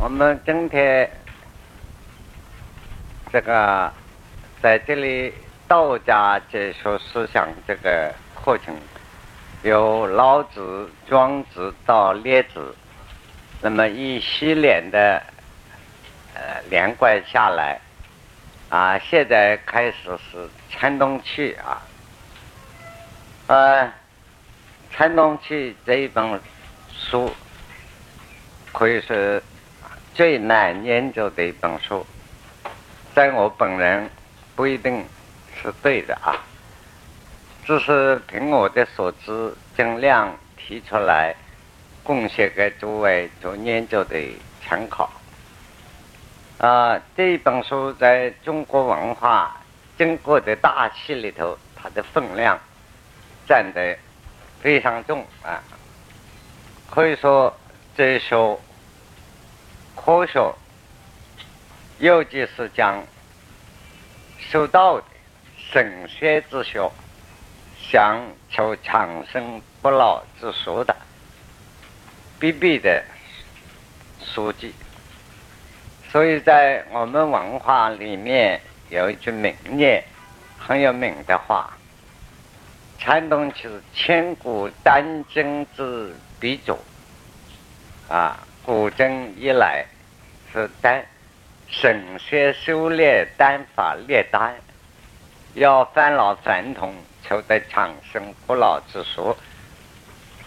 我们今天这个在这里道家哲学思想这个课程，由老子、庄子到列子，那么一系列的呃连贯下来，啊，现在开始是参东去啊，呃，参东去这一本书可以说。最难研究的一本书，在我本人不一定是对的啊，只是凭我的所知，尽量提出来，贡献给诸位做研究的参考。啊，这一本书在中国文化经过的大气里头，它的分量占得非常重啊，可以说这一首。科学，尤其是讲修道的神仙之学，想求长生不老之术的必备的书籍。所以在我们文化里面有一句名言，很有名的话：“禅宗是千古丹经之鼻祖。”啊。古今以来，是丹神仙修炼丹法炼丹，要返老还童，求得长生不老之术。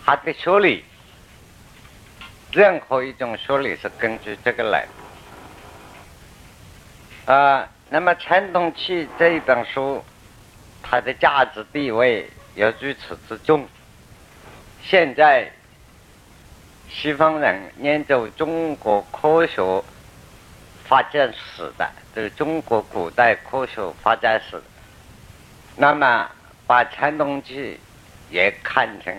他的学理，任何一种学理是根据这个来的。啊，那么《陈东器》这一本书，它的价值地位有如此之重，现在。西方人研究中国科学发展史的，这个中国古代科学发展史，那么把陈东器也看成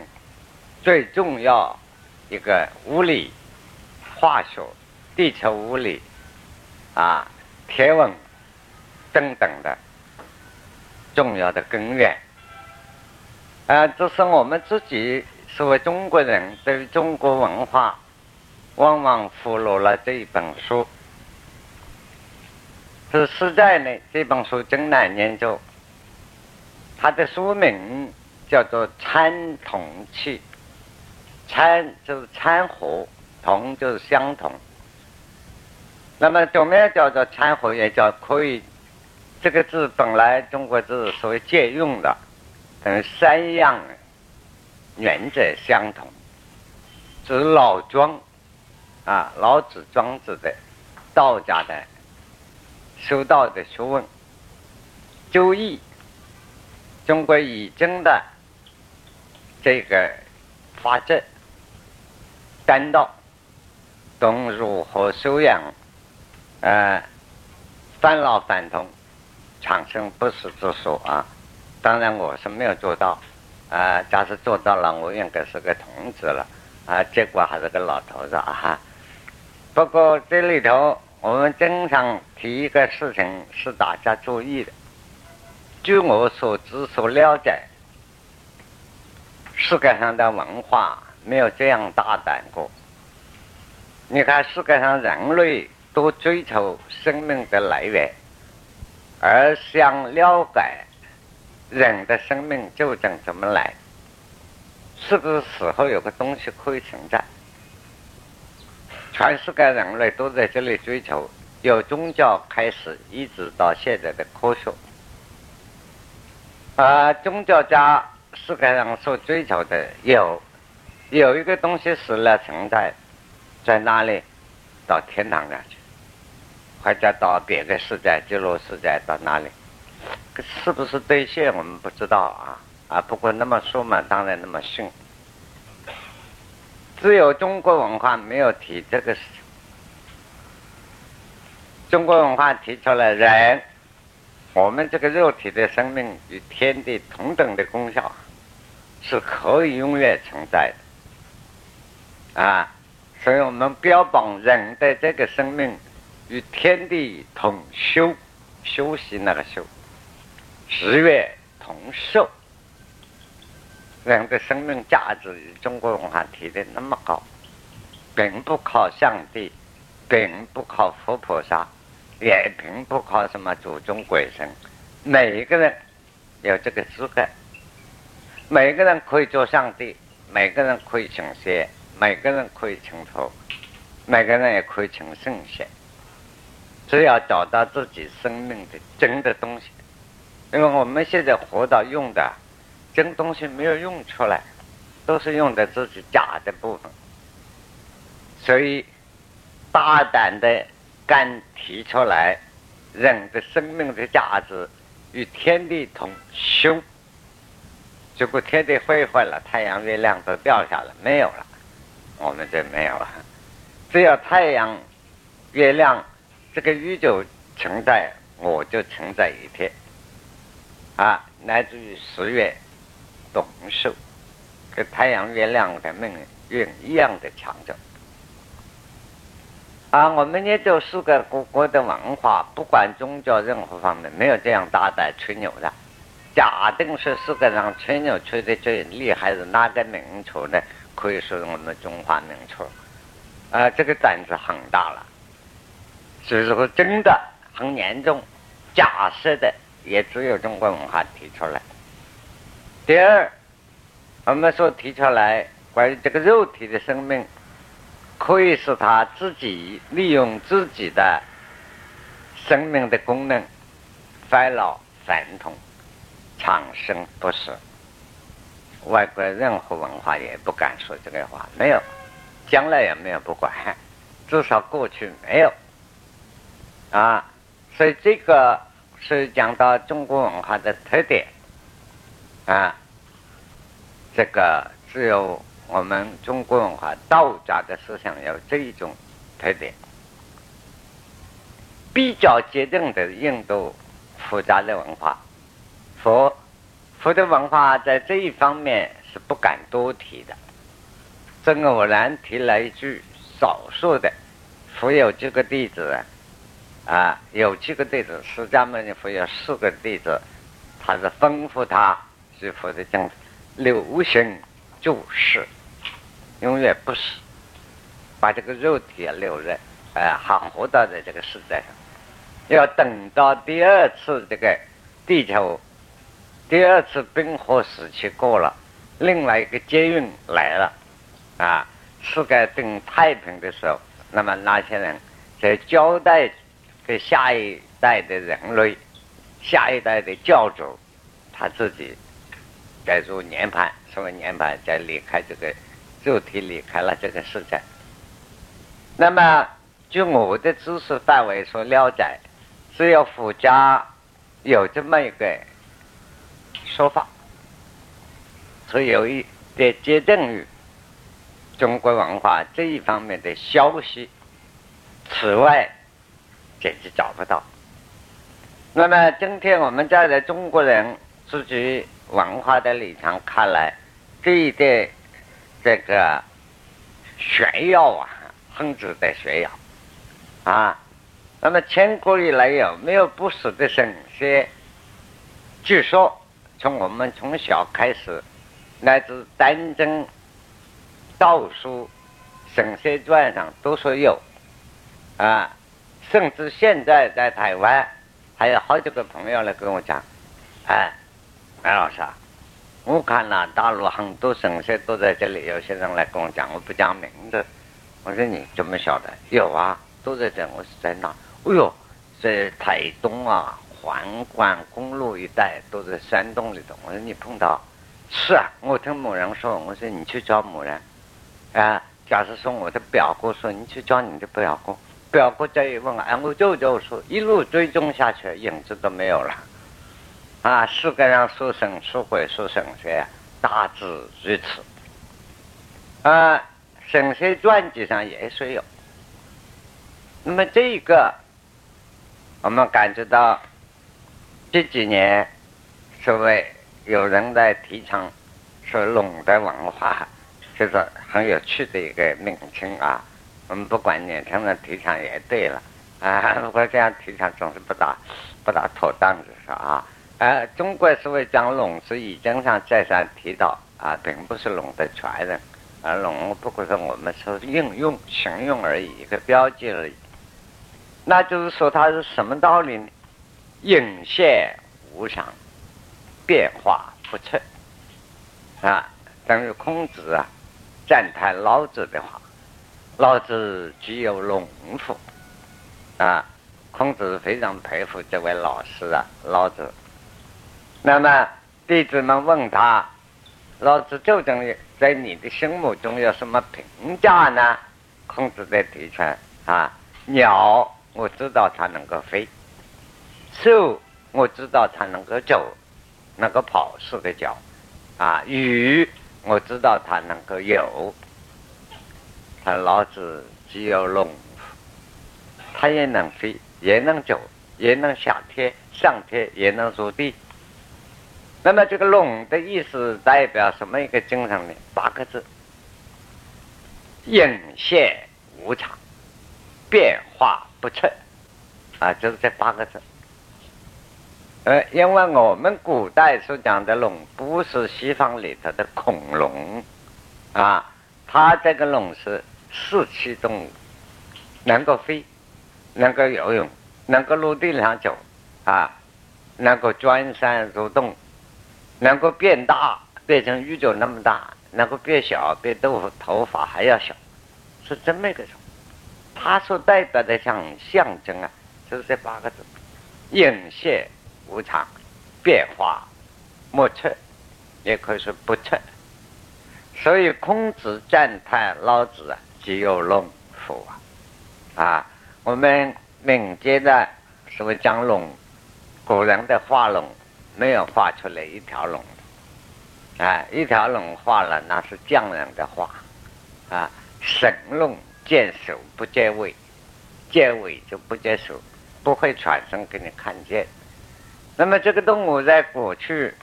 最重要一个物理、化学、地球物理啊、天文等等的重要的根源啊，这是我们自己。作为中国人，对中国文化，往往忽略了这一本书。是实在呢，这本书真难研究。它的书名叫做《参同契》，参就是参和，同就是相同。那么怎么样叫做参和？也叫可以。这个字本来中国字所谓借用的，等于三样。原则相同，是老庄啊，老子、庄子的道家的修道的学问。周易，中国已经的这个法则，丹道，懂如何修养，呃，返老返童、长生不死之术啊。当然，我是没有做到。啊，假使做到了，我应该是个童子了，啊，结果还是个老头子啊！不过这里头，我们经常提一个事情是大家注意的。据我所知所了解，世界上的文化没有这样大胆过。你看，世界上人类都追求生命的来源，而想了解。人的生命究竟怎么来？是不是死后有个东西可以存在？全世界人类都在这里追求，由宗教开始，一直到现在的科学。啊，宗教家世界上所追求的有有一个东西死了存在，在哪里？到天堂上去，或者到别的世界、极乐世界，到哪里？是不是兑现我们不知道啊啊！不过那么说嘛，当然那么信。只有中国文化没有提这个事情。中国文化提出了人，我们这个肉体的生命与天地同等的功效，是可以永远存在的啊！所以我们标榜人的这个生命与天地同修，休息那个修。十月同寿，人的生命价值与中国文化提的那么高，并不靠上帝，并不靠佛菩萨，也并不靠什么祖宗鬼神，每一个人有这个资格，每个人可以做上帝，每个人可以成仙，每个人可以成佛，每个人也可以成圣贤，只要找到自己生命的真的东西，因为我们现在活到用的真东西没有用出来，都是用的自己假的部分，所以。大胆的敢提出来，人的生命的价值与天地同修。结果天地毁坏了，太阳、月亮都掉下来，没有了，我们就没有了。只要太阳、月亮这个宇宙存在，我就存在一天。啊，来自于十月冬寿，跟太阳、月亮的命运一样的强壮。啊，我们也就四个各国的文化，不管宗教任何方面，没有这样大胆吹牛的。假定是世界上吹牛吹的最厉害的哪个民族呢？可以说是我们中华民族。啊，这个胆子很大了。所以说，真的很严重。假设的也只有中国文化提出来。第二，我们说提出来关于这个肉体的生命。可以使他自己利用自己的生命的功能，衰老还童，长生不死。外国任何文化也不敢说这个话，没有，将来也没有不管，至少过去没有。啊，所以这个是讲到中国文化的特点。啊，这个只有。我们中国文化道家的思想有这一种特点，比较接近的印度复杂的文化，佛佛的文化在这一方面是不敢多提的。真偶然提了一句，少数的佛有几个弟子啊，有几个弟子，释迦牟尼佛有四个弟子，他是吩咐他是佛的讲流行就是。永远不死，把这个肉体留着，哎，还活到在这个世界上。要等到第二次这个地球第二次冰河时期过了，另外一个劫运来了，啊，世界等太平的时候，那么那些人在交代给下一代的人类、下一代的教主，他自己再入涅盘，所谓涅盘，再离开这个。肉体离开了这个世界，那么据我的知识范围所了解，只有佛家有这么一个说法，所以有一点接近于中国文化这一方面的消息，此外简直找不到。那么今天我们站在中国人自己文化的立场看来，这一点。这个炫耀啊，很值得炫耀啊！那么千古以来有没有不死的神仙？据说从我们从小开始，乃至丹真道书《神仙传》上都说有啊，甚至现在在台湾还有好几个朋友来跟我讲，哎，白老师啊。我看了大陆很多神仙都在这里，有些人来跟我讲，我不讲名字。我说你怎么晓得？有啊，都在这。我是在哪？哎呦，在台东啊，环关公路一带，都在山洞里头。我说你碰到？是啊，我听某人说。我说你去找某人。啊，假设说我的表哥说你去找你的表哥，表哥再一问，哎，我舅舅说一路追踪下去，影子都没有了。啊，世界上说神说鬼说神仙，大致如此。啊，神仙传记上也是有。那么这一个，我们感觉到这几年，所谓有人在提倡说龙的文化，就是很有趣的一个名称啊。我们不管年轻人提倡也对了啊，如果这样提倡总是不大不大妥当，就是啊。呃，中国所谓讲龙是易经上再三提到啊，并不是龙的传人，而龙不过是我们说应用形容而已，一个标记而已。那就是说它是什么道理呢？隐现无常，变化不测啊，等于孔子啊赞叹老子的话：“老子具有龙腹啊。”孔子非常佩服这位老师啊，老子。那么弟子们问他：“老子究竟在你的心目中有什么评价呢？”孔子在提出啊，鸟我知道它能够飞，兽我知道它能够走，能够跑是个脚，啊，鱼我知道它能够游。他老子只有龙，它也能飞。也能走，也能下天上天，也能入地。那么这个龙的意思代表什么一个精神呢？八个字：隐现无常，变化不测。啊，就是这八个字。呃，因为我们古代所讲的龙，不是西方里头的恐龙，啊，它这个龙是四栖动物，能够飞。能够游泳，能够陆地上走，啊，能够钻山入洞，能够变大，变成宇宙那么大，能够变小，变豆腐头发还要小，是这么一个种。它所代表的像象征啊，就是这八个字：隐现无常，变化莫测，也可以说不测。所以孔子赞叹老子啊，具有龙腹啊，啊。我们民间的所谓讲龙，古人的画龙没有画出来一条龙，啊，一条龙画了那是匠人的画，啊，神龙见首不见尾，见尾就不见首，不会传声给你看见。那么这个动物在过去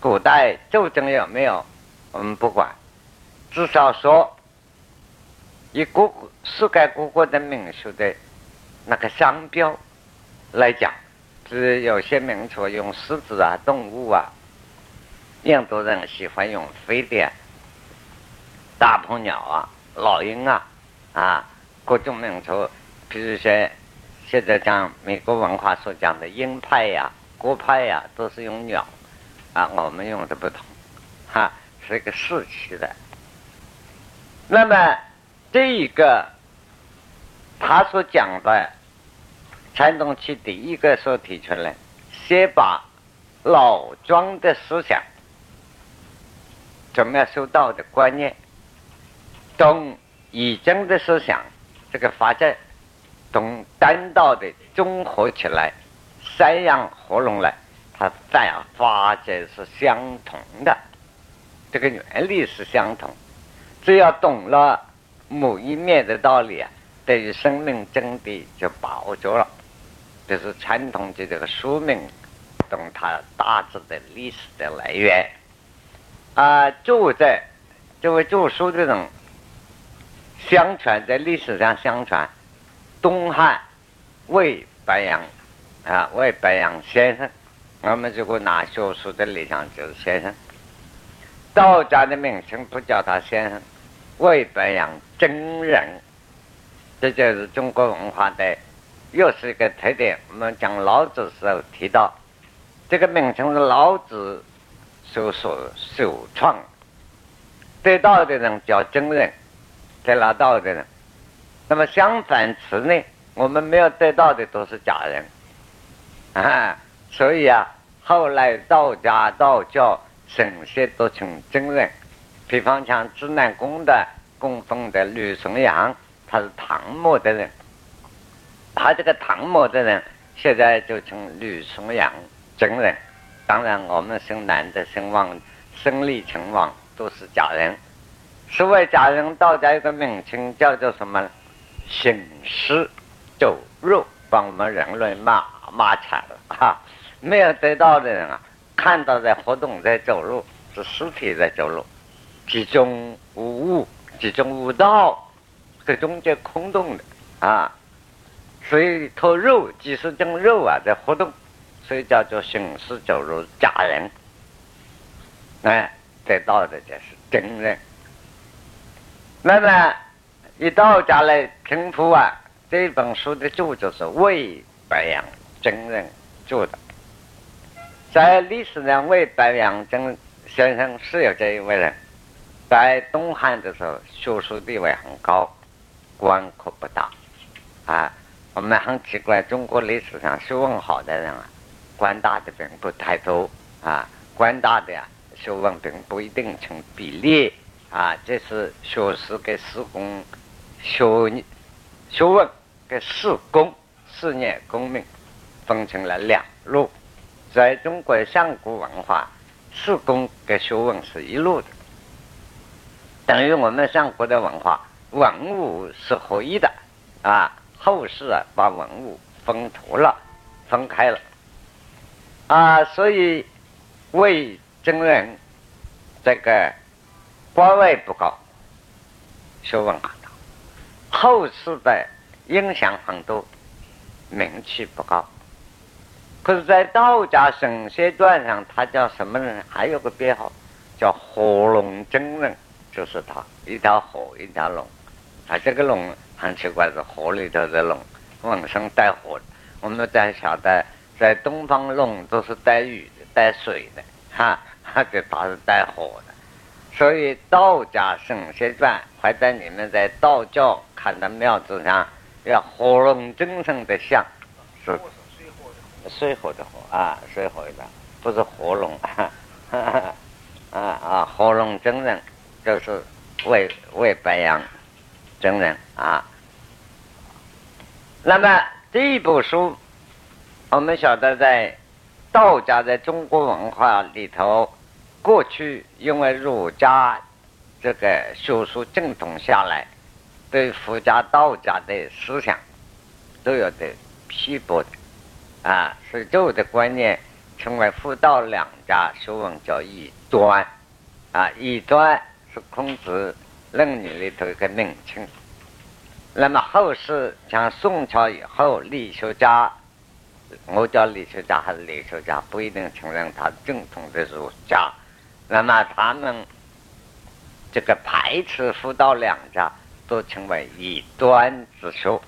古代究竟有没有？我们不管，至少说以各世界各国的民俗的。那个商标来讲，是有些民族用狮子啊、动物啊，印度人喜欢用飞碟、大鹏鸟啊、老鹰啊，啊，各种民族，比如说现在讲美国文化所讲的鹰派呀、鸽派呀，都是用鸟，啊，我们用的不同，哈，是一个士气的。那么这一个他所讲的。传统期第一个所提出来，先把老庄的思想，怎么样修道的观念，同易经的思想这个发展，同单道的综合起来，三样合拢来，它再发展是相同的，这个原理是相同，只要懂了某一面的道理啊，对于生命真谛就把握住了。这是传统的这个书名，懂它大致的历史的来源。啊，就在这位著书的人，相传在历史上相传，东汉魏白杨啊，魏白杨先生，我们如果拿学术的理想就是先生。道家的名称不叫他先生，魏白杨真人，这就是中国文化的。又是一个特点。我们讲老子时候提到，这个名称是老子所所首创，得道的人叫真人，得了道的人。那么相反词呢？我们没有得到的都是假人 啊。所以啊，后来道家、道教神仙都成真人。比方讲指南宫的供奉的吕 son 阳，他是唐末的人。他这个唐末的人，现在就称吕崇阳真人。当然，我们姓男的、姓王、生李、成王都是假人。所谓假人，道家有个名称叫做什么？行尸走肉，把我们人类骂骂惨了哈！没有得到的人啊，看到在活动，在走路，是尸体在走路，其中无物，其中无道，这中间空洞的啊。所以，头肉几十斤肉啊，在活动，所以叫做行尸走肉假人。哎，得到的就是真人。那么，以道家来称呼啊，这本书的著作是魏白杨真人著的。在历史上，魏白杨真先生是有这一位人，在东汉的时候，学术地位很高，官可不大。啊，我们很奇怪，中国历史上学问好的人啊，官大的并不太多啊，官大的呀，学问并不一定成比例啊。这是学士跟士工学学问跟士工事业功名分成了两路。在中国上古文化，士工跟学问是一路的，等于我们上古的文化文武是合一的啊。后世啊，把文物分图了，分开了啊，所以魏征人这个官位不高，学问很大，后世的影响很多，名气不高。可是，在道家神仙传上，他叫什么人？还有个编号，叫火龙真人，就是他，一条火，一条龙。他这个龙很奇怪，是火里头的龙，浑身带火。我们在晓得，在东方龙都是带雨的、带水的，哈，这它是带火的。所以道家神仙传，或者你们在道教看的庙子上，要火龙真身的像，是。水火的火啊，水火的，不是火龙，啊啊，火龙真人就是为为白杨真人啊。那么这一部书，我们晓得在道家在中国文化里头，过去因为儒家这个学术正统下来，对佛家、道家的思想都有的批驳的。啊，所以旧的观念称为佛道两家学问叫异端，啊，异端是孔子《论语》里头一个名称。那么后世像宋朝以后，理学家，我叫理学家还是理学家，不一定承认他正统的儒家。那么他们这个排斥佛道两家，都称为异端之学，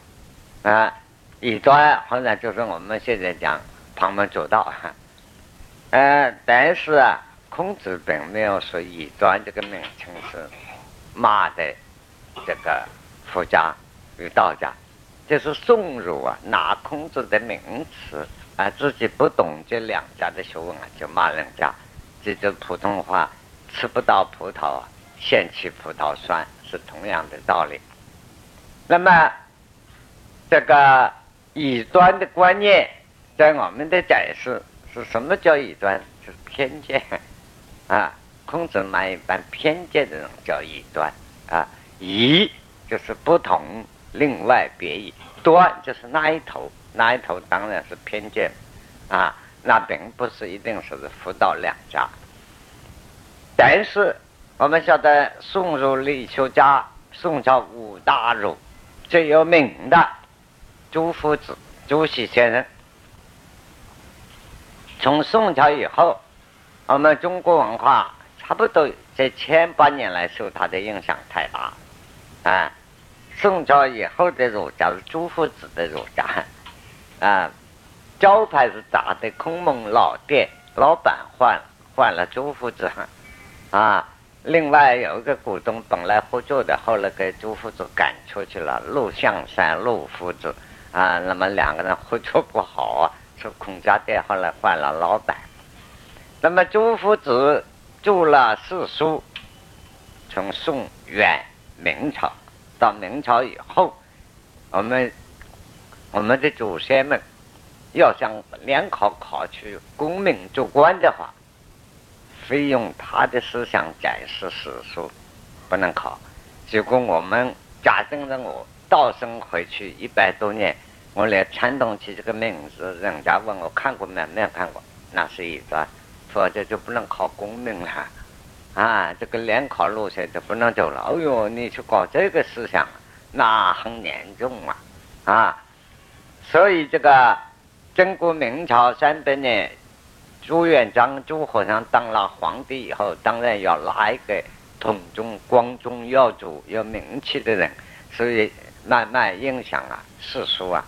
啊。异端好像就是我们现在讲旁门左道，呃，但是啊，孔子并没有说异端这个名称是骂的这个佛家与道家，就是宋儒啊拿孔子的名词啊，自己不懂这两家的学问啊，就骂人家，这就普通话吃不到葡萄啊，嫌弃葡萄酸是同样的道理。那么这个。以端的观念，在我们的解释是什么叫以端？就是偏见啊！孔子那一般偏见的人叫异端啊。异就是不同，另外别异；端就是那一头，那一头当然是偏见啊。那并不是一定说是佛道两家。但是我们晓得，宋儒理学家，宋朝五大儒最有名的。朱夫子、朱熹先生，从宋朝以后，我们中国文化差不多这千百年来受他的影响太大，啊，宋朝以后的儒家是朱夫子的儒家，啊，招牌是砸的孔孟老店，老板换换了朱夫子，啊，另外有一个股东本来合作的，后来给朱夫子赶出去了，陆象山陆夫子。啊，那么两个人合作不好啊，是孔家店后来换了老板。那么朱夫子著了四书，从宋元明朝到明朝以后，我们我们的祖先们要想联考考取功名做官的话，非用他的思想解释史书，不能考。结果我们假定着我。道生回去一百多年，我连传统起这个名字，人家问我看过没？没有看过，那是一段，否则就不能考功名了。啊，这个联考路线就不能走了。哎呦，你去搞这个思想，那很严重啊！啊，所以这个中国明朝三百年，朱元璋朱和尚当了皇帝以后，当然要拉一个统中光宗耀祖有名气的人，所以。慢慢影响啊，史书啊，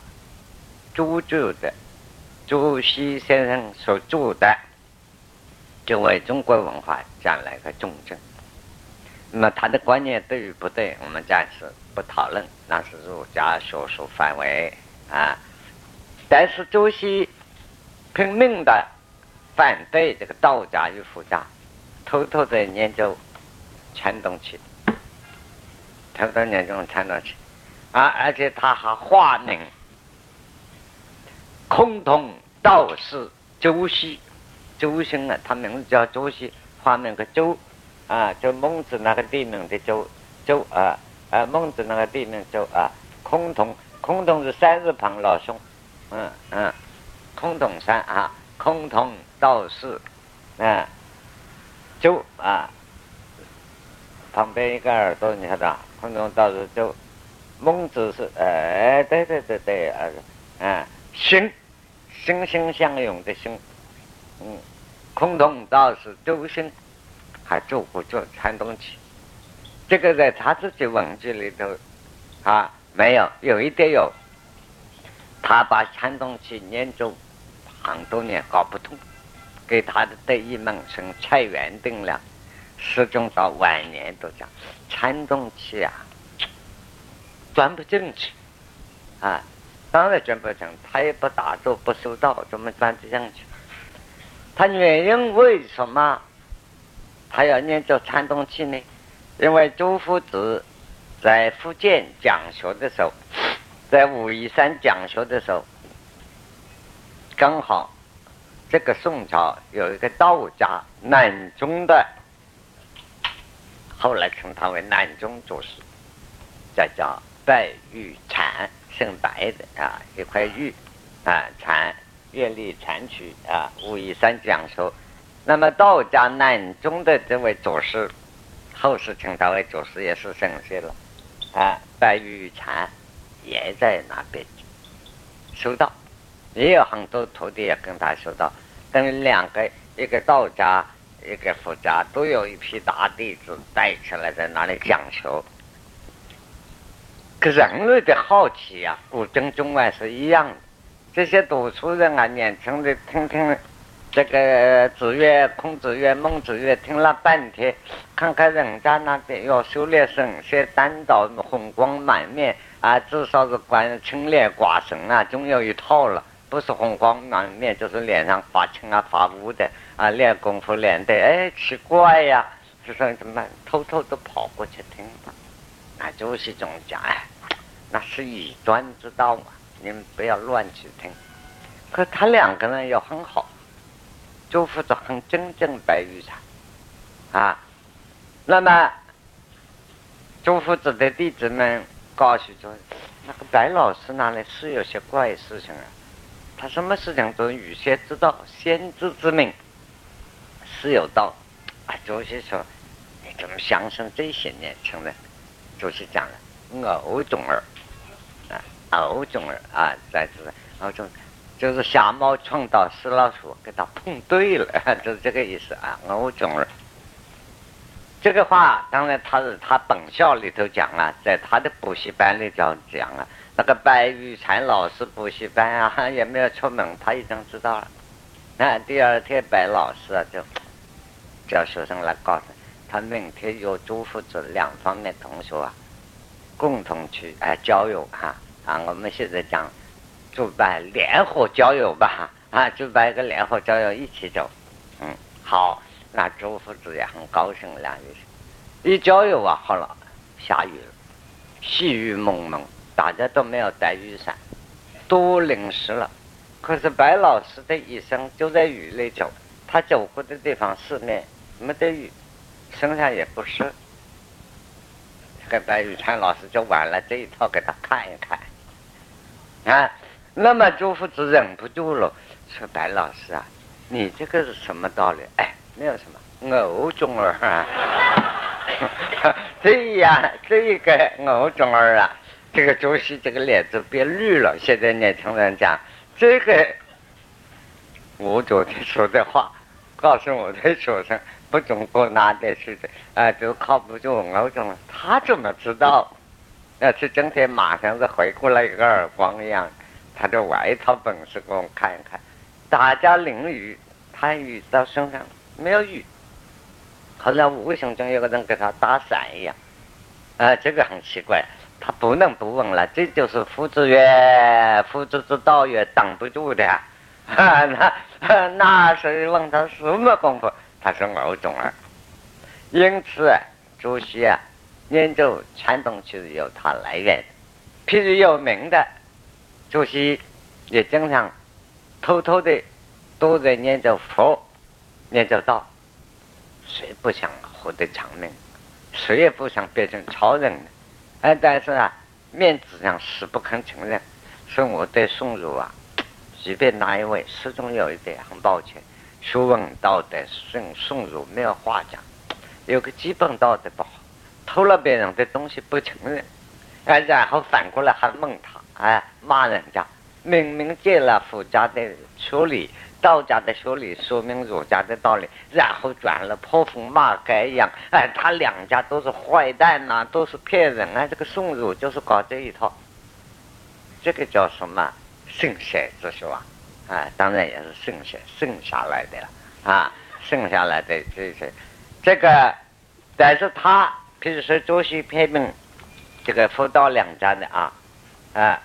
朱著的朱熹先生所著的，就为中国文化占了一个重症。那么他的观念对与不对，我们暂时不讨论，那是儒家学术范围啊。但是朱熹拼命的反对这个道家与佛家，偷偷的研究传动器，偷偷研究传动器啊，而且他还化名空同道士周熹，周星啊，他名字叫周熹，化名个周。啊，就孟子那个地名的周周啊啊，孟子那个地名周啊，崆峒，崆峒是三字旁老兄，嗯嗯，崆峒山啊，崆峒道士啊，周啊，旁边一个耳朵你看到，崆峒道士周，孟子是哎对对对对啊啊，心心心相拥的心，嗯，空洞道士周心。还做不做传动器？这个在他自己文字里头啊没有，有一点有。他把传动器研究很多年搞不通，给他的得意门生蔡元定了，始终到晚年都讲传动器啊钻不进去啊，当然钻不成，他也不打坐不修道，怎么钻得进去？他原因为什么？他要念这传动器呢，因为朱夫子在福建讲学的时候，在武夷山讲学的时候，刚好这个宋朝有一个道家南宗的，后来称他为南宗祖师，叫叫白玉禅，姓白的啊，一块玉啊，禅月历禅曲啊，武夷山讲说。那么道家南宗的这位祖师，后世称他为祖师，也是神仙了。啊，白玉禅也在那边修道，也有很多徒弟也跟他修道。等于两个，一个道家，一个佛家，都有一批大弟子带起来在那里讲求。可人类的好奇呀，古今中外是一样的。这些读书人啊，年轻的听听。这个子曰、孔子曰、孟子曰，听了半天，看看人家那边要修炼神仙，单刀红光满面啊，至少是关青脸寡神啊，总有一套了。不是红光满面，就是脸上发青啊、发乌的啊，练功夫练的，哎，奇怪呀！就说怎么偷偷的跑过去听吧？那就是种讲，哎，那是异端之道嘛，你们不要乱去听。可他两个人又很好。朱夫子很真正白玉禅，啊，那么朱夫子的弟子们告诉说，那个白老师那里是有些怪事情啊，他什么事情都预先知道，先知之明是有道。啊，朱熹说，你怎么相信这些年轻人？就是讲了，我懂儿，偶种儿啊，在这偶种。就是瞎猫撞到死老鼠，给他碰对了，就是这个意思啊。偶种儿，这个话当然他是他本校里头讲啊，在他的补习班里头讲啊。那个白玉禅老师补习班啊，也没有出门，他已经知道了。那第二天白老师啊，就叫学生来告诉他，明天有朱夫子两方面同学啊，共同去哎交友哈啊。啊我们现在讲。主办联合交友吧，啊，主办一个联合交友一起走，嗯，好，那朱夫子也很高兴，两个人一交友啊，好了，下雨了，细雨蒙蒙，大家都没有带雨伞，都淋湿了。可是白老师的一生就在雨里走，他走过的地方四面没得雨，身上也不湿。跟白玉川老师就玩了这一套给他看一看，啊。那么朱夫子忍不住了，说：“白老师啊，你这个是什么道理？哎，没有什么，偶种儿啊。这呀，这个偶种儿啊，这个朱熹这个脸就变绿了。现在年轻人讲这个，我昨天说的话，告诉我的学生，不中国哪点是的啊，都靠不住偶种儿。他怎么知道？要是今天马上是回过来一个耳光一样，他的外套本事给我看一看。大家淋雨，他雨到身上没有雨，后来无形中有个人给他打伞一样。啊，这个很奇怪，他不能不问了。这就是夫子曰：“夫子之道也挡不住的。”啊那那是问他什么功夫？他是二种儿。因此，朱熹啊，研究传统其实有它来源。譬如有名的主席，也经常偷偷的都在念着佛、念着道。谁不想活得长命？谁也不想变成超人呢？哎，但是啊，面子上死不肯承认。所以我对宋儒啊，即便哪一位，始终有一点很抱歉。学问道德，宋宋儒没有话讲。有个基本道德不好，偷了别人的东西不承认，哎，然后反过来还蒙他，哎，骂人家，明明借了佛家的学理、道家的学理，说明儒家的道理，然后转了泼妇骂街一样，哎，他两家都是坏蛋呐，都是骗人啊！这个宋儒就是搞这一套，这个叫什么圣贤之说啊？啊，当然也是圣贤剩下来的了啊，剩下来的这些。这个，但是他，譬如说朱熹批评这个佛道两家的啊，啊，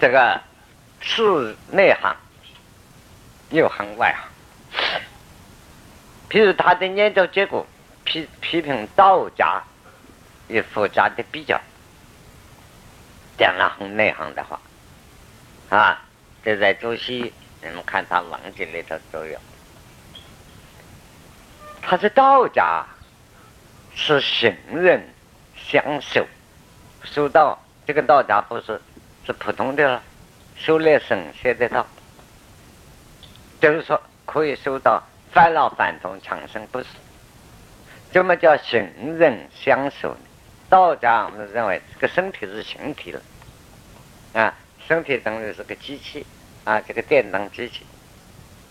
这个是内行又很外行。譬如他的研究结果批批评道家与佛家的比较，讲了很内行的话，啊，这在朱熹你们看他文集里头都有。他是道家，是行人相守，修道。这个道家不是是普通的了，修炼神仙的道，就是说可以修到返老返童、长生不死。怎么叫行人相守呢？道家我们认为这个身体是形体了，啊，身体等于是个机器，啊，这个电灯机器，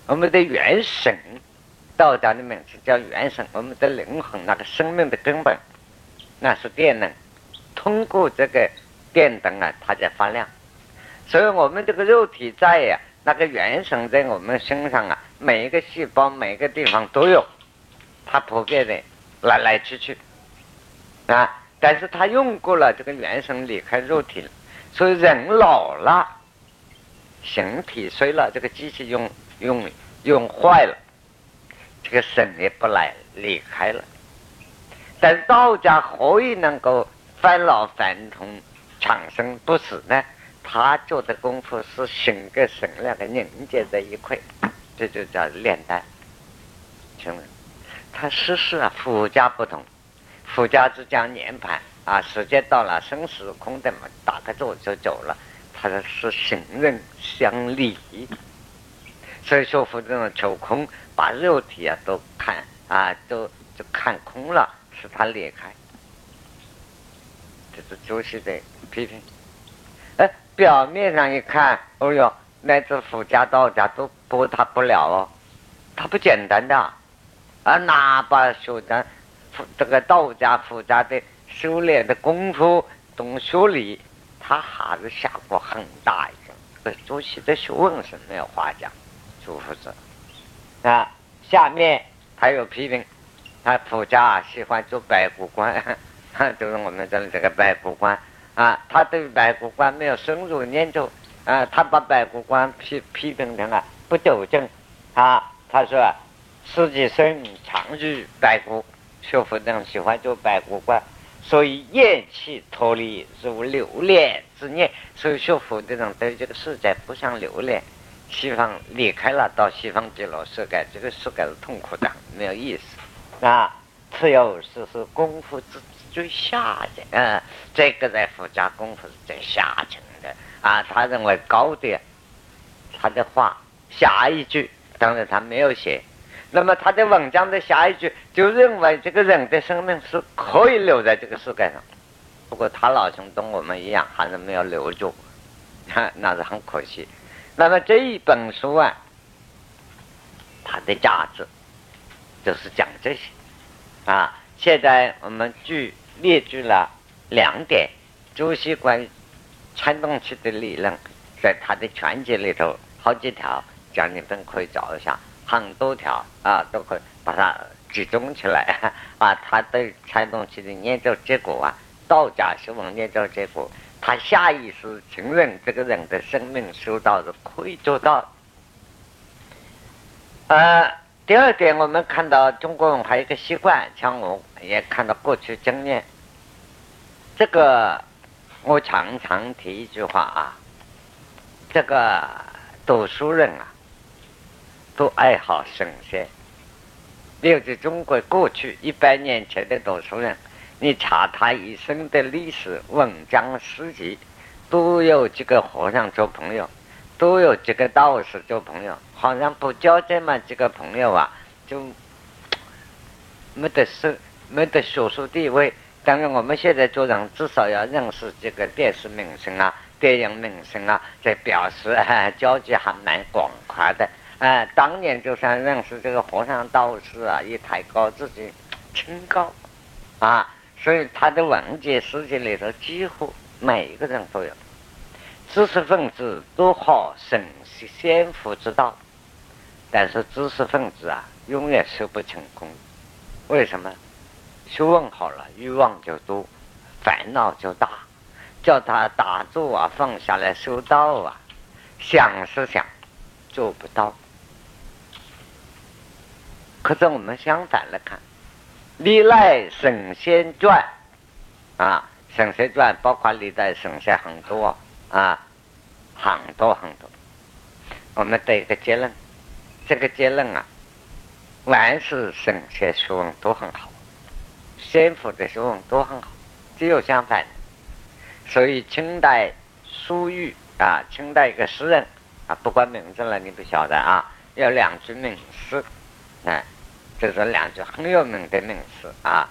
我们的元神。道家的名字叫元神，我们的灵魂那个生命的根本，那是电能，通过这个电灯啊，它在发亮。所以我们这个肉体在呀，那个元神在我们身上啊，每一个细胞、每个地方都有，它普遍的来来去去啊。但是它用过了，这个元神离开肉体了，所以人老了，形体衰了，这个机器用用用坏了。这个神也不来离开了，但道家何以能够返老返童、长生不死呢？他做的功夫是心跟神两个凝结在一块，这就叫炼丹。请问，他实施啊，佛家不同，佛家只讲涅盘啊，时间到了，生死空的嘛，打个坐就走了。他的是行人相离，所以说佛这种求空。把肉体啊都看啊都就看空了，使他裂开，这是朱熹的批评。哎，表面上一看，哦哟，乃至佛家道家都驳他不了哦，他不简单的啊，哪怕学的这个道家佛家的修炼的功夫懂修理，他还是下过很大一个。朱熹的学问是没有话讲，朱夫子。啊，下面还有批评，他普家喜欢做白骨观，就是我们这里这个白骨观啊，他对白骨观没有深入研究啊，他把白骨观批批评成了不纠正啊，他说实际生常于白骨，学佛的人喜欢做白骨观，所以厌弃脱离如留恋之念，所以学佛的人对这个世界不想留恋。西方离开了，到西方极乐世界，这个世界是痛苦的，没有意思。啊，只有是是功夫之最下层，嗯，这个在佛家功夫是最下层的。啊，他认为高的，他的话下一句，当然他没有写。那么他的文章的下一句，就认为这个人的生命是可以留在这个世界上。不过他老兄跟我们一样，还是没有留住，哈，那是很可惜。那么这一本书啊，它的价值就是讲这些啊。现在我们举列举了两点，朱熹关于传动器的理论，在他的全集里头好几条，讲你们可以找一下，很多条啊，都可以把它集中起来 啊。他对传动器的研究结果啊，道家学问研究结果，他下意识承认这个人的生命受到是可以做到。呃，第二点，我们看到中国人还有一个习惯，像我也看到过去经验。这个我常常提一句话啊，这个读书人啊，都爱好神仙。尤其中国过去一百年前的读书人，你查他一生的历史文章事迹，都有几个和尚做朋友。都有几个道士做朋友，好像不交这么几个朋友啊，就没得是没得学术地位。当然，我们现在做人至少要认识这个电视明星啊、电影明星啊，这表示交际还蛮广阔的。啊，当年就算认识这个和尚道士啊，也抬高自己清高啊，所以他的文界世界里头，几乎每一个人都有。知识分子都好神仙福之道，但是知识分子啊，永远修不成功。为什么？学问好了，欲望就多，烦恼就大。叫他打坐啊，放下来修道啊，想是想，做不到。可是我们相反来看，《历来神仙传》啊，《神仙传》包括历代神仙很多。啊，很多很多，我们得一个结论，这个结论啊，凡是神仙学问都很好，仙佛的学问都很好，只有相反。所以清代苏玉啊，清代一个诗人啊，不管名字了，你不晓得啊，有两句名诗，哎，这是两句很有名的名诗啊，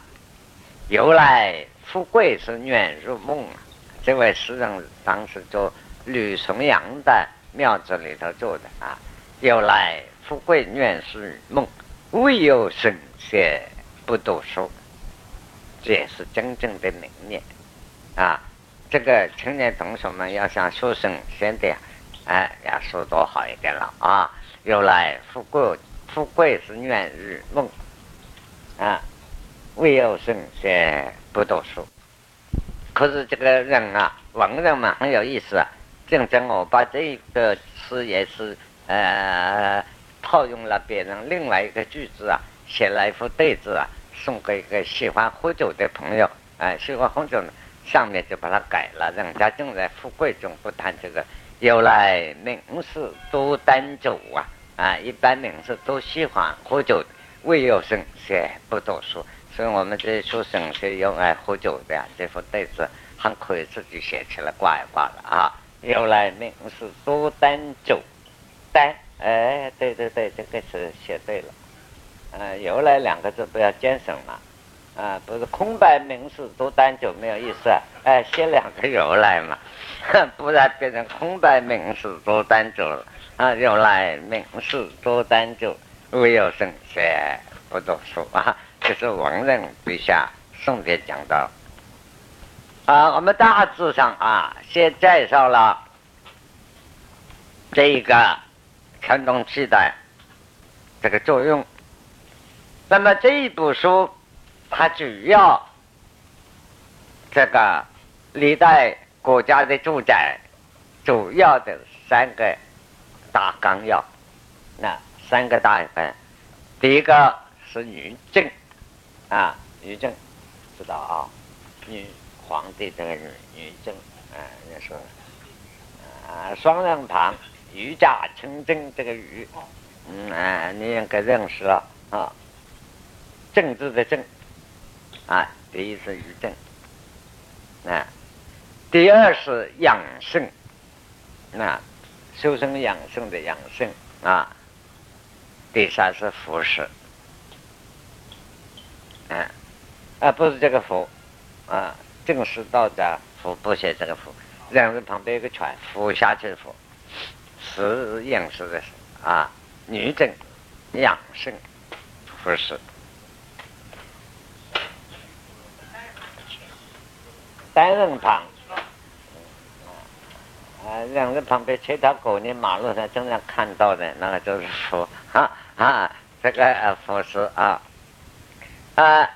由来富贵是远入梦啊。这位诗人当时做吕崇阳的庙子里头做的啊，有来富贵愿是梦，唯有神仙不读书，这也是真正的名言啊！这个青年同学们要想学生先得，哎，要说多好一点了啊！由来富贵，富贵是愿日梦啊，唯有神仙不读书。可是这个人啊，文人嘛很有意思啊。正正我把这个词也是呃套用了别人另外一个句子啊，写了一副对子啊，送给一个喜欢喝酒的朋友。哎，喜欢喝酒呢，上面就把它改了。人家正在富贵中不谈这个，有来名士多单酒啊啊，一般名士都喜欢喝酒，唯有神仙不读书。所以我们这书生是用爱喝酒的，这副对子还可以自己写起来挂一挂的啊。由来名是多丹酒，丹，哎，对对对，这个是写对了。呃，由来两个字不要减省嘛，啊，不是空白名是多丹酒没有意思啊，哎，写两个由来嘛，不然变成空白名是多丹酒了啊。用来名是多丹酒，唯有圣贤不读书啊。这是文人笔下送别讲到啊，我们大致上啊，先介绍了这一个传动器的这个作用。那么这一部书，它主要这个历代国家的住宅主要的三个大纲要，那三个大纲，第一个是女政。啊，女正，知道啊？女皇帝这个女女政，啊，你说，啊，双人旁，御驾亲征这个御，嗯啊，你应该认识了啊。政治的政，啊，第一是御正，啊，第二是养生，啊，修身养生的养生啊，第三是服饰。啊，啊，不是这个福，啊，正是道家福不写这个福，两人旁边有个泉，福下去的福，食饮食的食啊，女正养生服饰。单人旁，啊，两个旁边其他过年马路上经常看到的那个就是佛，啊啊，这个佛是啊啊，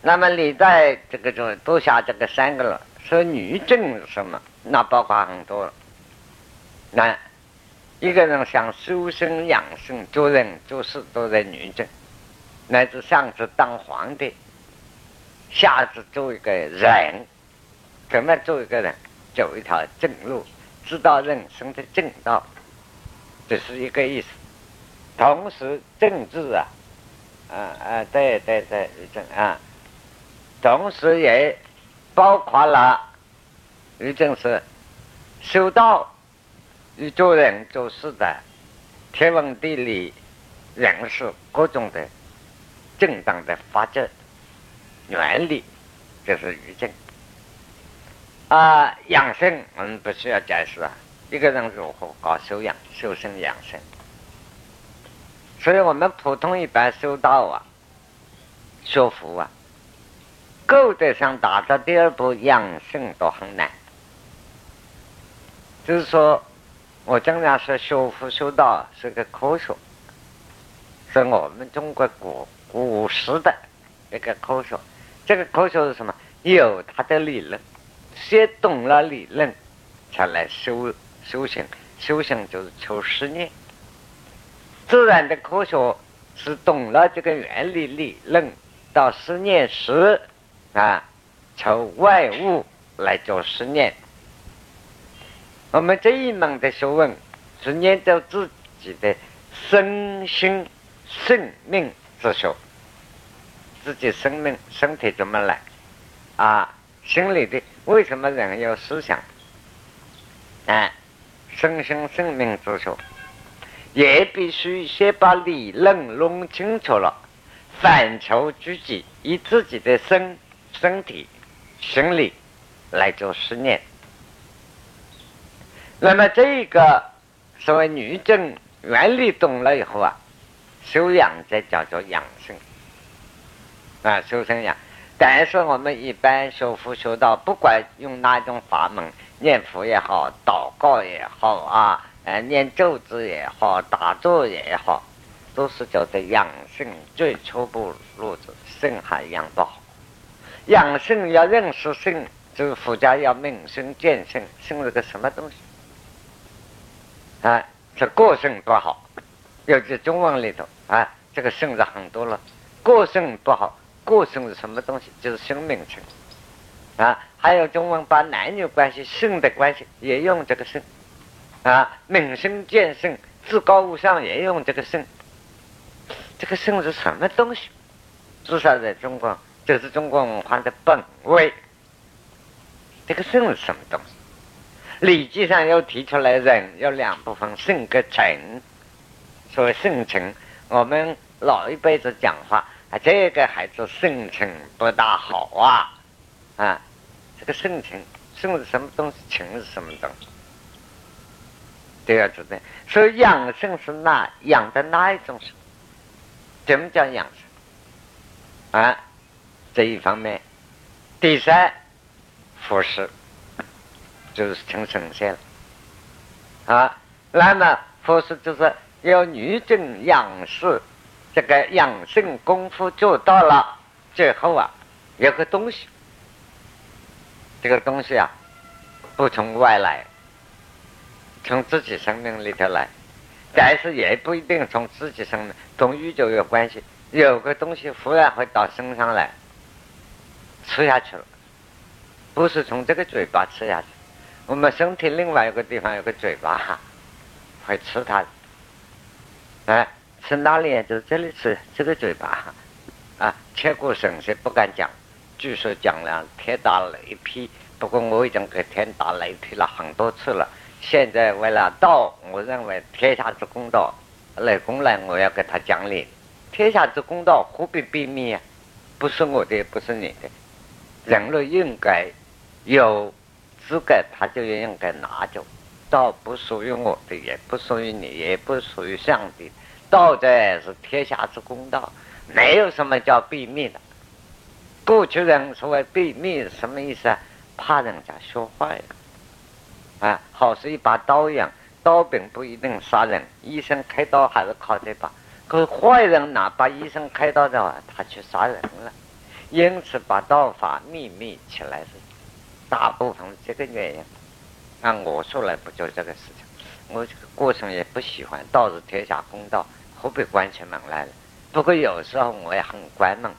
那么历代这个就都下这个三个了，说女正什么？那包括很多，那一个人想修身养性、做人做事都在女正，乃至上至当皇帝，下至做一个人。怎么做一个人，走一条正路，知道人生的正道，这是一个意思。同时，政治啊，啊啊，对对对，正啊，同时也包括了，于正是修道与做人做事的天文地理人事各种的正当的法则原理，这是于正。啊，养生我们不需要解释啊。一个人如何搞修养、修身养生？所以我们普通一般修道啊、修福啊，够得上达到第二步养生都很难。就是说，我经常说修福修道是个科学，是我们中国古古时的一个科学。这个科学是什么？有它的理论。先懂了理论，才来修修行。修行就是求实念。自然的科学是懂了这个原理理论，到实验时啊，求外物来做实验。我们这一门的学问是念着自己的身心生命之学，自己生命身体怎么来啊？心里的。为什么人有思想？哎，生生生命之说，也必须先把理论弄清楚了，反求诸己，以自己的身、身体、心理来做实验。那么这个所谓女正原理懂了以后啊，修养才叫做养生啊，修身养。但是我们一般修佛修道，不管用哪种法门，念佛也好，祷告也好啊，呃，念咒子也好，打坐也好，都是叫做养生最初步路子，生还养不好。养生要认识生，就是佛家要明生见生，生是个什么东西？啊，是过性不好，尤其中文里头啊，这个生字很多了，过性不好。过生是什么东西？就是生命生啊！还有中文把男女关系、性的关系也用这个生啊，命生见生，至高无上也用这个生。这个生是什么东西？至少在中国，这是中国文化的本位。这个生是什么东西？《礼记》上又提出来，人有两部分，性跟情。所谓性情，我们老一辈子讲话。啊，这个孩子性情不大好啊！啊，这个性情，性是什么东西？情是什么东西？都要知道。所以养生是哪养的哪一种生？怎么叫养生？啊，这一方面。第三，服饰就是成神仙了。啊，那么服饰就是要女正养士。这个养生功夫做到了，最后啊，有个东西，这个东西啊，不从外来，从自己生命里头来，但是也不一定从自己生命，同宇宙有关系。有个东西忽然会到身上来，吃下去了，不是从这个嘴巴吃下去，我们身体另外一个地方有个嘴巴，会吃它，哎。吃哪里？就这里吃，这个嘴巴，啊，切过神仙不敢讲，据说讲了天打雷劈，不过我已经给天打雷劈了很多次了。现在为了道，我认为天下之公道，来公来我要给他讲理。天下之公道何必秘密啊？不是我的，不是你的，人类应该有资格，他就应该拿走。道不属于我的，也不属于你，也不属于上帝。道德是天下之公道，没有什么叫秘密的。过去人所谓秘密什么意思啊？怕人家学坏了，啊，好似一把刀一样，刀柄不一定杀人，医生开刀还是靠这把。可是坏人哪把医生开刀的话，他去杀人了，因此把道法秘密起来是大部分这个原因。按我说来不就这个事情？我这个过程也不喜欢，道是天下公道，何必关起门来了？不过有时候我也很关门。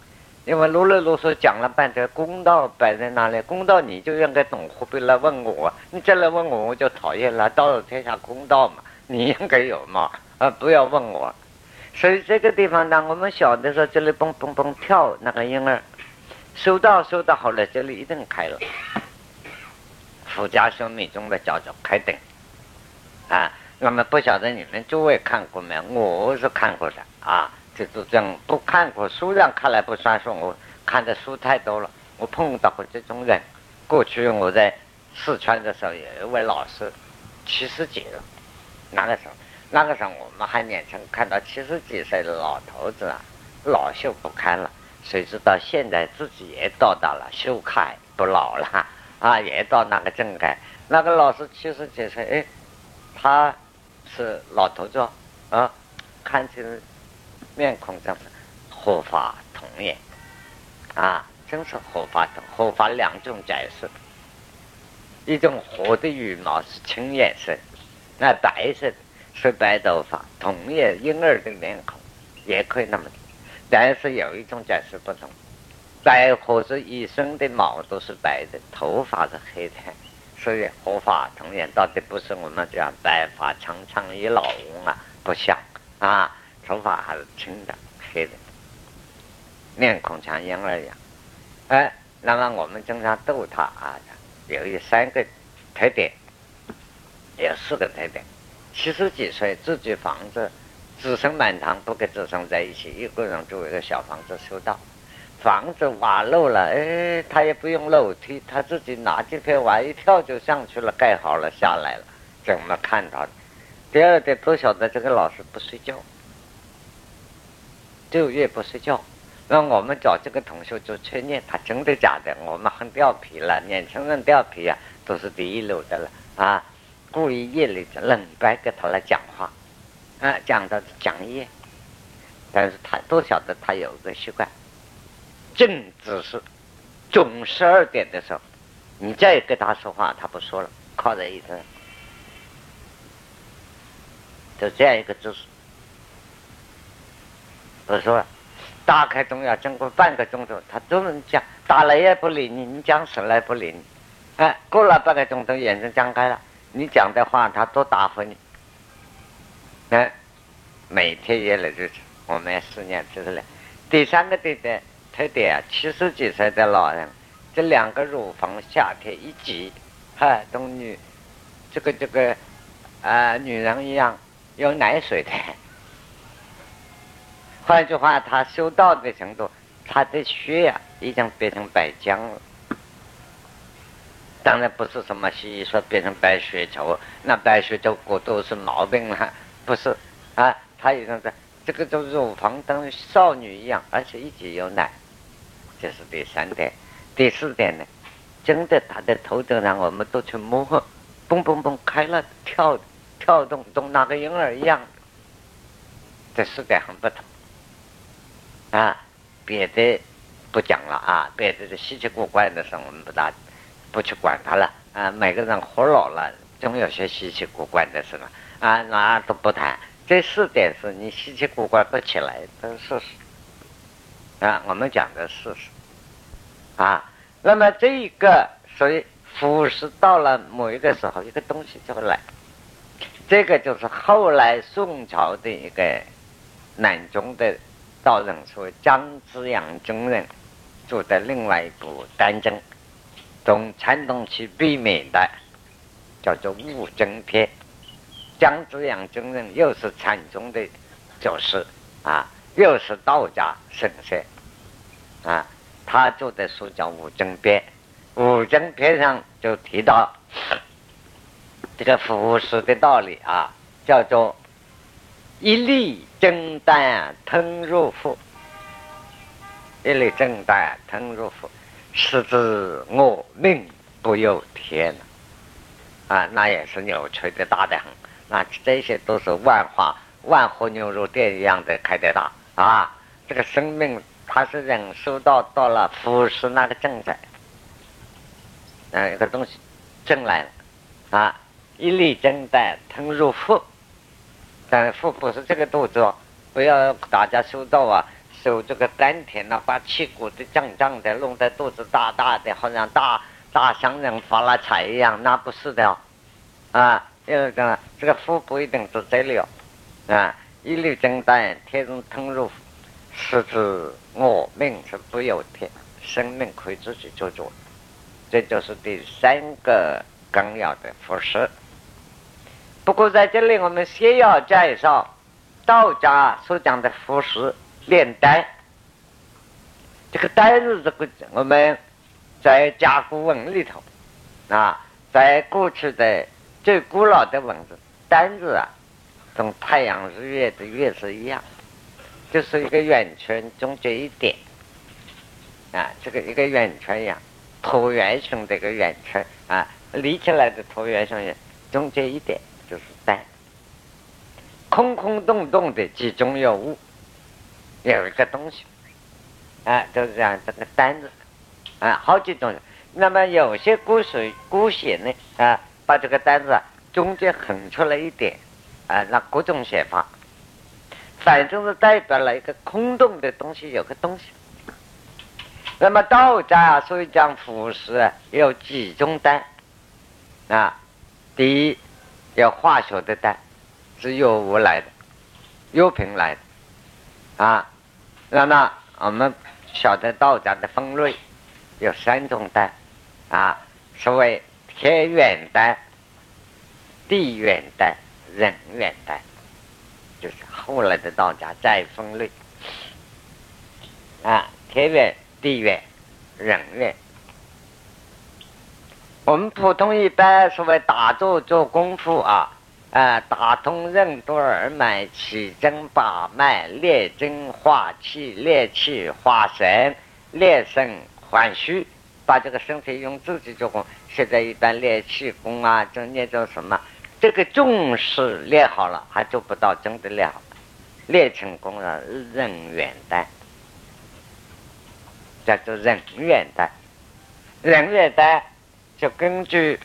因为啰里啰嗦讲了半天，公道摆在那里，公道你就应该懂，何必来问我？你再来问我，我就讨厌了。到了天下公道嘛，你应该有嘛，啊，不要问我。所以这个地方呢，我们小的时候这里蹦蹦蹦跳那个婴儿，收到收到好了，这里一定开了。富家兄弟中的叫做开灯，啊，那么不晓得你们诸位看过没有？我是看过的啊。就是这样，不看过书上看来不算数，我看的书太多了。我碰到过这种人。过去我在四川的时候，有一位老师，七十几了。那个时候，那个时候我们还年轻，看到七十几岁的老头子啊，老朽不堪了。谁知道现在自己也到达了秀凯不老了啊，也到那个正该。那个老师七十几岁，哎，他是老头子啊，看起。面孔上合法同颜，啊，真是合法同合法两种解释。一种活的羽毛是青颜色，那白色的是白头发，同颜婴儿的面孔也可以那么。但是有一种解释不同，白猴子一身的毛都是白的，头发是黑的，所以佛法同颜到底不是我们讲白发苍苍一老翁啊，不像啊。头发还是青的、黑的，面孔像婴儿一样。哎，那么我们经常逗他啊，有一三个特点，有四个特点。七十几岁自己房子，子孙满堂，不跟子孙在一起，一个人住一个小房子修道。房子瓦漏了，哎，他也不用楼梯，他自己拿几片瓦一跳就上去了，盖好了下来了。怎么看到的？第二点都晓得这个老师不睡觉。昼夜不睡觉，那我们找这个同学就确认他真的假的。我们很调皮了，年轻人调皮啊，都是第一流的了啊！故意夜里冷白给他来讲话，啊，讲的讲夜，但是他都晓得他有个习惯，正只是中十二点的时候，你再跟他说话，他不说了，靠在椅子上，就这样一个姿势。我说，打开中药经过半个钟头，他都能讲，打了也不理你，你讲什么也不理你。哎，过了半个钟头，眼睛张开了，你讲的话他都答复你。哎，每天也来如此，我们思念就是了。第三个特点，特点，七十几岁的老人，这两个乳房夏天一挤，哈，跟女这个这个啊女人一样有奶水的。换句话，他修道的程度，他的血呀已经变成白浆了。当然不是什么西医说变成白血球，那白血球过多是毛病了，不是啊？他已经在这个就乳房当少女一样，而且一直有奶，这是第三点。第四点呢，真的他的头顶上我们都去摸，嘣嘣嘣开了，跳跳动，跟那个婴儿一样。这四点很不同。啊，别的不讲了啊，别的稀奇古怪的事我们不大不去管它了啊。每个人活老了，总有些稀奇古怪的事嘛啊，那都不谈。这四点是你稀奇古怪不起来的事实啊。我们讲的事实啊。那么这一个，所以腐蚀到了某一个时候，一个东西就会来。这个就是后来宋朝的一个南中的。道人说张之阳中人做的另外一部单经，从传统去避免的，叫做《物证篇》。张之阳中人又是禅宗的祖师啊，又是道家圣贤啊，他做的书叫《物证篇》。《物证篇》上就提到这个服食的道理啊，叫做。一粒真丹吞入腹，一粒真丹吞入腹，食之我命不由天啊，那也是扭曲的大的很。那这些都是万花万和牛肉店一样的开的大啊！这个生命它是忍受到到了腐蚀那个正在，嗯，一个东西正来了啊，一粒正在吞入腹，但腹不是这个肚子，不要大家收到啊，收这个丹田啊，把气鼓的胀胀的，弄得肚子大大的，好像大大商人发了财一样，那不是的啊。就是讲，这个腹不一定是这里，啊，一粒真丹，天中吞入，是指我命是不由天，生命可以自己做主，这就是第三个纲要的服饰。不过在这里，我们先要介绍道家所讲的服饰炼丹。这个丹字这个，我们在甲骨文里头，啊，在过去的。最古老的文字“单”字啊，跟太阳、日月的“月”是一样，就是一个圆圈中间一点啊，这个一个圆圈一样，椭圆形的一个圆圈啊，立起来的椭圆形，中间一点就是单，空空洞洞的其中有物，有一个东西啊，就是这样这个“单”子啊，好几种。那么有些古书古写呢啊。把这个单子啊中间横出来一点，啊，那各种写法，反正是代表了一个空洞的东西，有个东西。那么道家所以讲服饰有几种丹啊？第一，有化学的丹，是有物来的，有品来的啊。那么我们晓得道家的分类有三种丹啊，所谓。天元丹、地元丹、人元的，就是后来的道家再分类啊。天元、地元、人元，我们普通一般所谓打坐做功夫啊，啊，打通任督二脉，起针把脉，列针化气，列气化神，列神缓虚。把这个身体用自己做功，现在一般练气功啊，就练成什么？这个重视练好了，还做不到真的练好了。练成功了，人元丹，叫做人元丹。人元丹就根据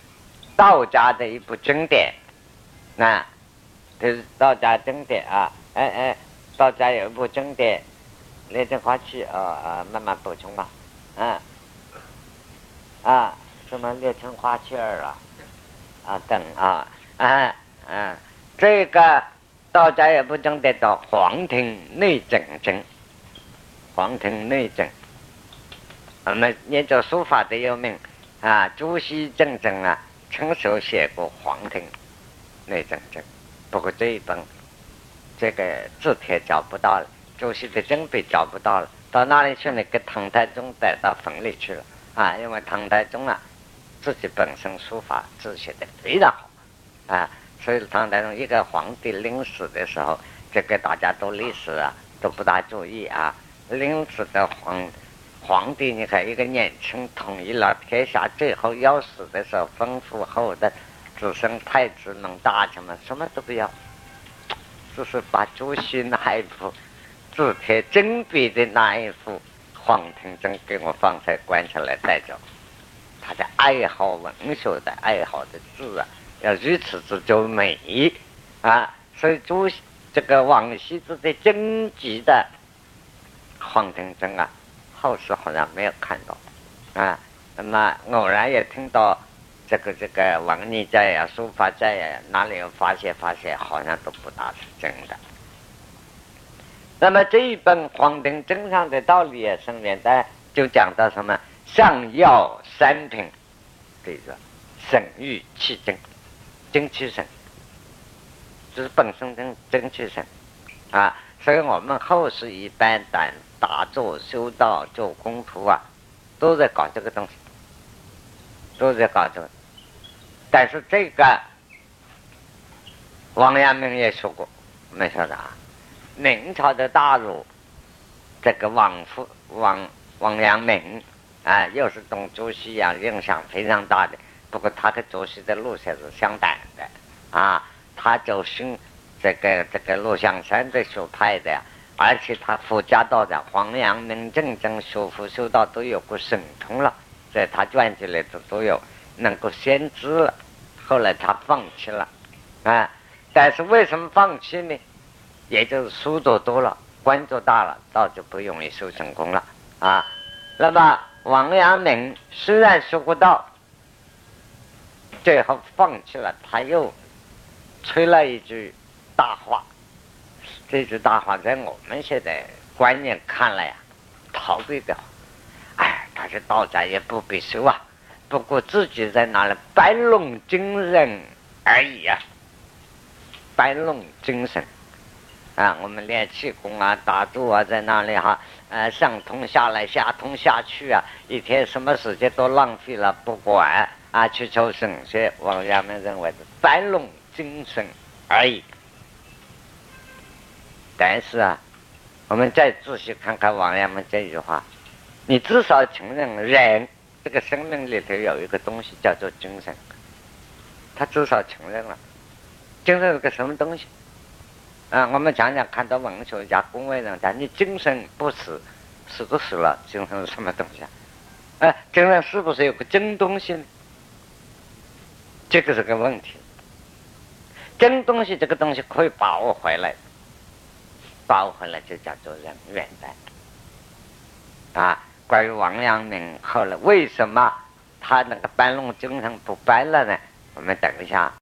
道家的一部经典，那这是道家经典啊，哎哎，道家有一部经典，练成花气啊啊，慢慢补充吧，嗯。啊，什么列成花气儿啊，啊等啊，啊啊，这个道家也不讲得到黄庭内诊经，黄庭内诊，我们念着书法的有名啊，朱熹正正啊，亲手写过黄庭内诊经，不过这一本这个字帖找不到了，朱熹的真笔找不到了，到哪里去了？给唐太宗带到坟里去了。啊，因为唐太宗啊，自己本身书法字写的非常好，啊，所以唐太宗一个皇帝临死的时候，这个大家都历史啊都不大注意啊。临死的皇皇帝，你看一个年轻统一了天下，最后要死的时候，吩咐后的子孙太子弄、大臣们什么都不要，只是把朱熹那一幅字帖真笔的那一幅。黄庭珍给我放在棺材来带走，他的爱好文学的爱好的字啊，要如此之就美啊！所以朱这个王羲之的真迹的黄庭珍啊，后世好像没有看到啊。那么偶然也听到这个这个王逆在呀、书法在呀，哪里有发现发现，好像都不大是真的。那么这一本《黄庭真上的道理》啊，上面的就讲到什么上药三品，这个神欲气真，精气神，就是本身真真气神啊。所以我们后世一般打打坐修道做功夫啊，都在搞这个东西，都在搞这个。但是这个王阳明也说过，没说的啊。明朝的大儒，这个王夫王王阳明啊，又是同主席一样影响非常大的。不过他跟主席的路线是相反的啊，他就信这个这个陆象山的学派的，而且他附加到的黄阳明真正学佛修道都有个神通了，在他传记里头都有能够先知了。后来他放弃了啊，但是为什么放弃呢？也就是书读多了，官做大了，道就不容易修成功了啊。那么。王阳明虽然学过道，最后放弃了，他又吹了一句大话。这句大话在我们现在观念看来呀，逃避掉。哎，他是道家也不必修啊，不过自己在那里摆弄精神而已啊，摆弄精神。啊，我们练气功啊，打坐啊，在那里哈，呃，上通下来，下通下去啊，一天什么时间都浪费了，不管啊，去求神仙。王阳明认为是摆弄精神而已。但是啊，我们再仔细看看王阳明这句话，你至少承认人这个生命里头有一个东西叫做精神，他至少承认了，精神是个什么东西？啊，我们讲讲，看到文学家恭维人家，你精神不死，死都死了，精神是什么东西啊？哎，精神是不是有个真东西？这个是个问题。真东西，这个东西可以把握回来，把握回来就叫做人缘的。啊，关于王阳明后来为什么他那个搬弄精神不搬了呢？我们等一下。